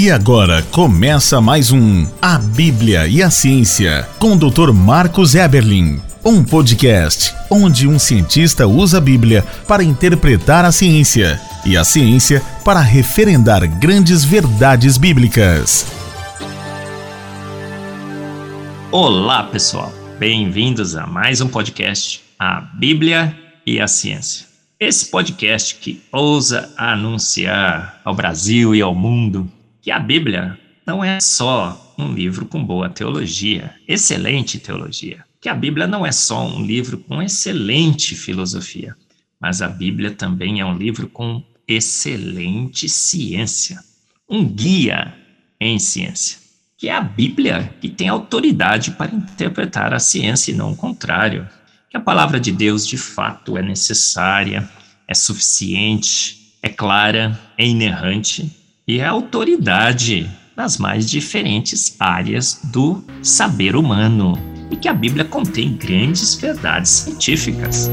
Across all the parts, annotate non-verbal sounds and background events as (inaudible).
E agora começa mais um A Bíblia e a Ciência com o Dr. Marcos Eberlin. Um podcast onde um cientista usa a Bíblia para interpretar a ciência e a ciência para referendar grandes verdades bíblicas. Olá, pessoal. Bem-vindos a mais um podcast A Bíblia e a Ciência. Esse podcast que ousa anunciar ao Brasil e ao mundo que a Bíblia não é só um livro com boa teologia, excelente teologia. Que a Bíblia não é só um livro com excelente filosofia, mas a Bíblia também é um livro com excelente ciência, um guia em ciência. Que é a Bíblia que tem autoridade para interpretar a ciência e não o contrário que a palavra de Deus de fato é necessária, é suficiente, é clara, é inerrante e é autoridade nas mais diferentes áreas do saber humano e que a Bíblia contém grandes verdades científicas.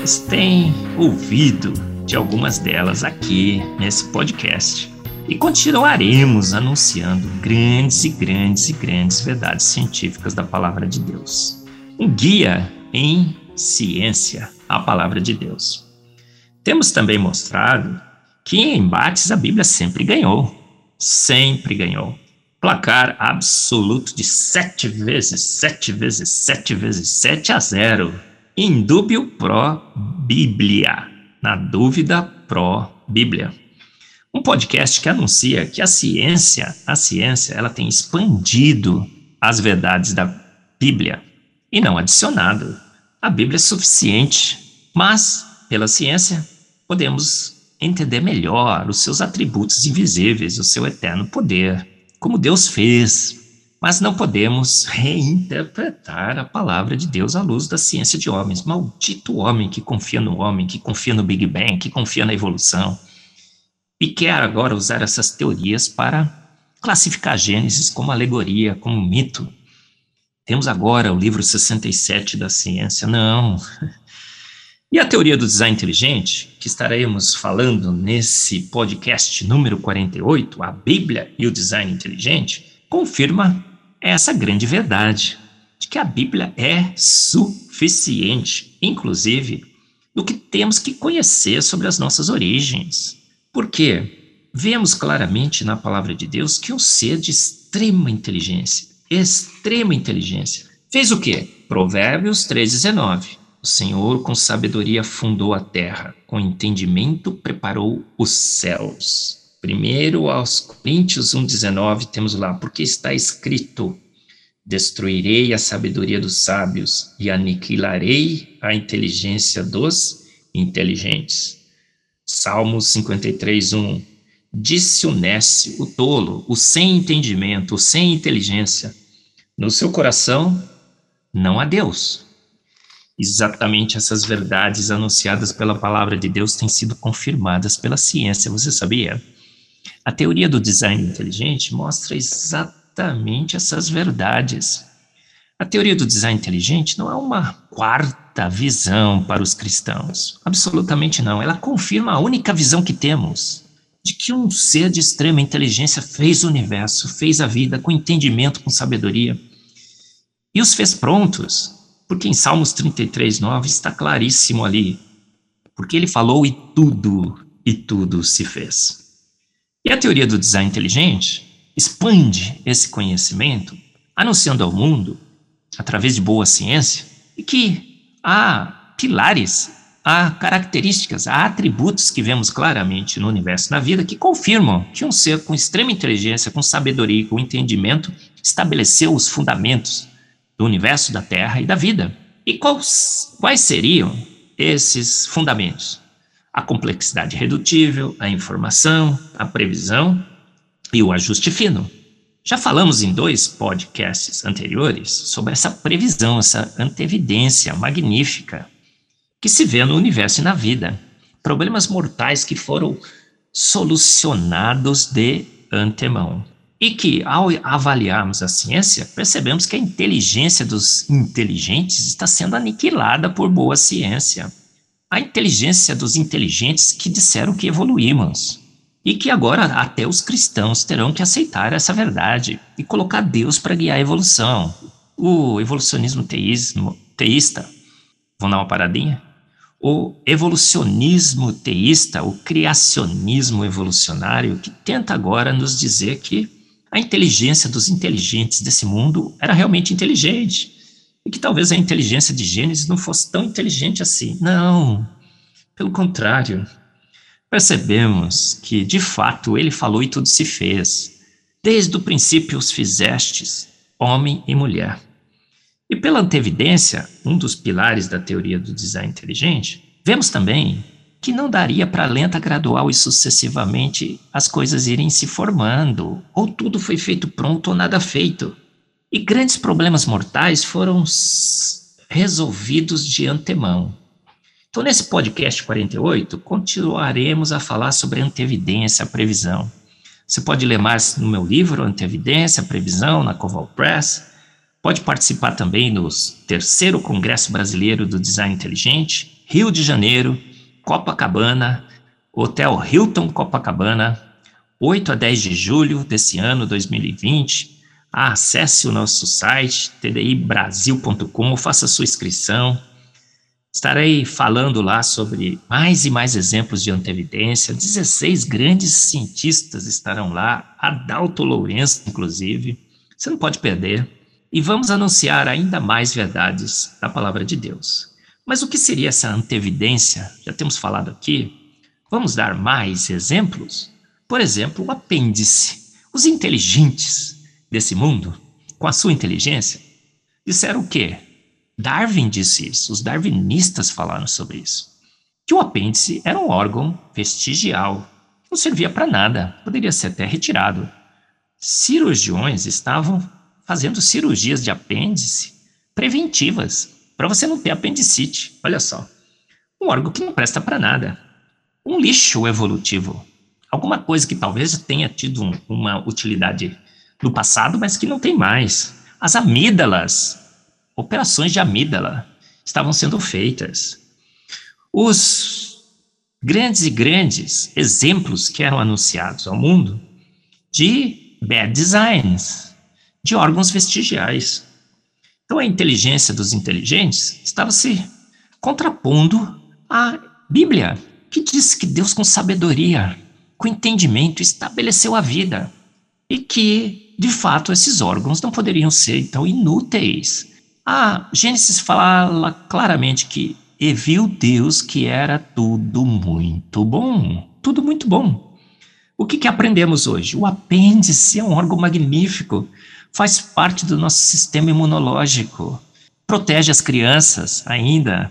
Vocês têm ouvido de algumas delas aqui nesse podcast e continuaremos anunciando grandes e grandes e grandes verdades científicas da palavra de Deus. Um guia em ciência, a palavra de Deus. Temos também mostrado que em embates a Bíblia sempre ganhou. Sempre ganhou. Placar absoluto de sete vezes, sete vezes, sete vezes, sete a zero. Indúbio pró-Bíblia. Na dúvida pró-Bíblia. Um podcast que anuncia que a ciência, a ciência, ela tem expandido as verdades da Bíblia e não adicionado. A Bíblia é suficiente, mas pela ciência podemos entender melhor os seus atributos invisíveis, o seu eterno poder, como Deus fez. Mas não podemos reinterpretar a palavra de Deus à luz da ciência de homens. Maldito homem que confia no homem, que confia no Big Bang, que confia na evolução e quer agora usar essas teorias para classificar Gênesis como alegoria, como mito. Temos agora o livro 67 da ciência. Não. (laughs) E a teoria do design inteligente, que estaremos falando nesse podcast número 48, a Bíblia e o design inteligente, confirma essa grande verdade de que a Bíblia é suficiente, inclusive do que temos que conhecer sobre as nossas origens. Porque vemos claramente na palavra de Deus que um ser de extrema inteligência, extrema inteligência, fez o quê? Provérbios 3,19. O Senhor com sabedoria fundou a terra, com entendimento preparou os céus. Primeiro aos Coríntios 1,19 temos lá, porque está escrito: Destruirei a sabedoria dos sábios e aniquilarei a inteligência dos inteligentes. Salmos 53, 1. Disse o Nesse, o tolo, o sem entendimento, o sem inteligência, no seu coração não há Deus. Exatamente essas verdades anunciadas pela palavra de Deus têm sido confirmadas pela ciência, você sabia? A teoria do design inteligente mostra exatamente essas verdades. A teoria do design inteligente não é uma quarta visão para os cristãos. Absolutamente não. Ela confirma a única visão que temos de que um ser de extrema inteligência fez o universo, fez a vida com entendimento, com sabedoria e os fez prontos. Porque em Salmos 33, 9 está claríssimo ali. Porque ele falou e tudo, e tudo se fez. E a teoria do design inteligente expande esse conhecimento, anunciando ao mundo, através de boa ciência, que há pilares, há características, há atributos que vemos claramente no universo na vida que confirmam que um ser com extrema inteligência, com sabedoria e com entendimento estabeleceu os fundamentos do universo, da Terra e da vida. E quais, quais seriam esses fundamentos? A complexidade redutível, a informação, a previsão e o ajuste fino. Já falamos em dois podcasts anteriores sobre essa previsão, essa antevidência magnífica que se vê no universo e na vida. Problemas mortais que foram solucionados de antemão. E que, ao avaliarmos a ciência, percebemos que a inteligência dos inteligentes está sendo aniquilada por boa ciência. A inteligência dos inteligentes que disseram que evoluímos. e que agora até os cristãos terão que aceitar essa verdade e colocar Deus para guiar a evolução. O evolucionismo teísmo, teísta, vamos dar uma paradinha? O evolucionismo teísta, o criacionismo evolucionário, que tenta agora nos dizer que a inteligência dos inteligentes desse mundo era realmente inteligente. E que talvez a inteligência de Gênesis não fosse tão inteligente assim. Não. Pelo contrário. Percebemos que, de fato, ele falou e tudo se fez. Desde o princípio os fizestes, homem e mulher. E pela antevidência, um dos pilares da teoria do design inteligente, vemos também que não daria para lenta, gradual e sucessivamente as coisas irem se formando, ou tudo foi feito pronto ou nada feito. E grandes problemas mortais foram resolvidos de antemão. Então, nesse podcast 48, continuaremos a falar sobre antevidência, previsão. Você pode ler mais no meu livro, Antevidência, Previsão, na Coval Press. Pode participar também no terceiro Congresso Brasileiro do Design Inteligente, Rio de Janeiro, Copacabana, Hotel Hilton Copacabana, 8 a 10 de julho desse ano 2020. Acesse o nosso site tdibrasil.com, faça sua inscrição. Estarei falando lá sobre mais e mais exemplos de antevidência. 16 grandes cientistas estarão lá, Adalto Lourenço, inclusive. Você não pode perder. E vamos anunciar ainda mais verdades da palavra de Deus. Mas o que seria essa antevidência? Já temos falado aqui. Vamos dar mais exemplos? Por exemplo, o apêndice. Os inteligentes desse mundo, com a sua inteligência, disseram o quê? Darwin disse isso, os darwinistas falaram sobre isso. Que o apêndice era um órgão vestigial, não servia para nada, poderia ser até retirado. Cirurgiões estavam fazendo cirurgias de apêndice preventivas para você não ter apendicite. Olha só. Um órgão que não presta para nada. Um lixo evolutivo. Alguma coisa que talvez tenha tido um, uma utilidade no passado, mas que não tem mais. As amígdalas, operações de amígdala, estavam sendo feitas. Os grandes e grandes exemplos que eram anunciados ao mundo de bad designs, de órgãos vestigiais. Então a inteligência dos inteligentes estava se contrapondo à Bíblia, que diz que Deus, com sabedoria, com entendimento, estabeleceu a vida e que, de fato, esses órgãos não poderiam ser então inúteis. A Gênesis fala claramente que e viu Deus que era tudo muito bom, tudo muito bom. O que, que aprendemos hoje? O apêndice é um órgão magnífico faz parte do nosso sistema imunológico, protege as crianças ainda,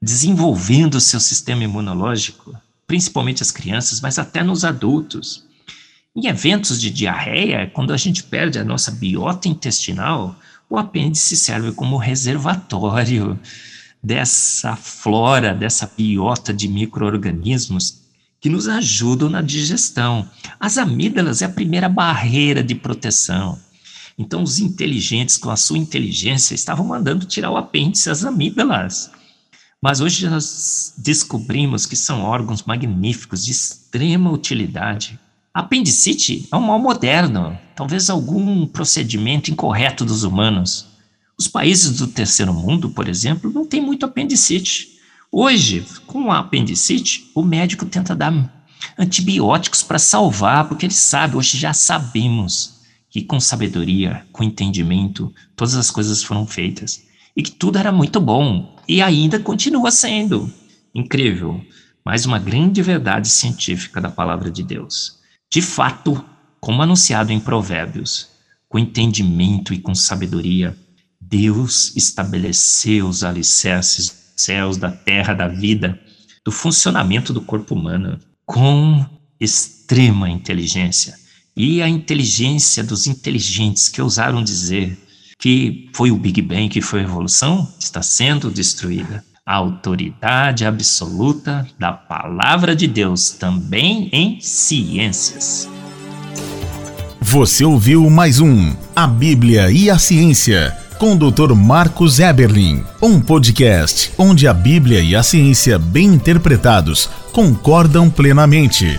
desenvolvendo o seu sistema imunológico, principalmente as crianças, mas até nos adultos. Em eventos de diarreia, quando a gente perde a nossa biota intestinal, o apêndice serve como reservatório dessa flora, dessa biota de micro-organismos que nos ajudam na digestão. As amígdalas é a primeira barreira de proteção. Então, os inteligentes, com a sua inteligência, estavam mandando tirar o apêndice, as amígdalas. Mas hoje nós descobrimos que são órgãos magníficos, de extrema utilidade. Apendicite é um mal moderno, talvez algum procedimento incorreto dos humanos. Os países do terceiro mundo, por exemplo, não têm muito apendicite. Hoje, com a apendicite, o médico tenta dar antibióticos para salvar, porque ele sabe, hoje já sabemos que com sabedoria, com entendimento, todas as coisas foram feitas e que tudo era muito bom e ainda continua sendo. Incrível, mais uma grande verdade científica da palavra de Deus. De fato, como anunciado em Provérbios, com entendimento e com sabedoria, Deus estabeleceu os alicerces dos céus, da terra, da vida, do funcionamento do corpo humano com extrema inteligência e a inteligência dos inteligentes que ousaram dizer que foi o Big Bang que foi a evolução está sendo destruída. A autoridade absoluta da palavra de Deus também em ciências. Você ouviu mais um A Bíblia e a Ciência com o Dr. Marcos Eberlin, um podcast onde a Bíblia e a ciência bem interpretados concordam plenamente.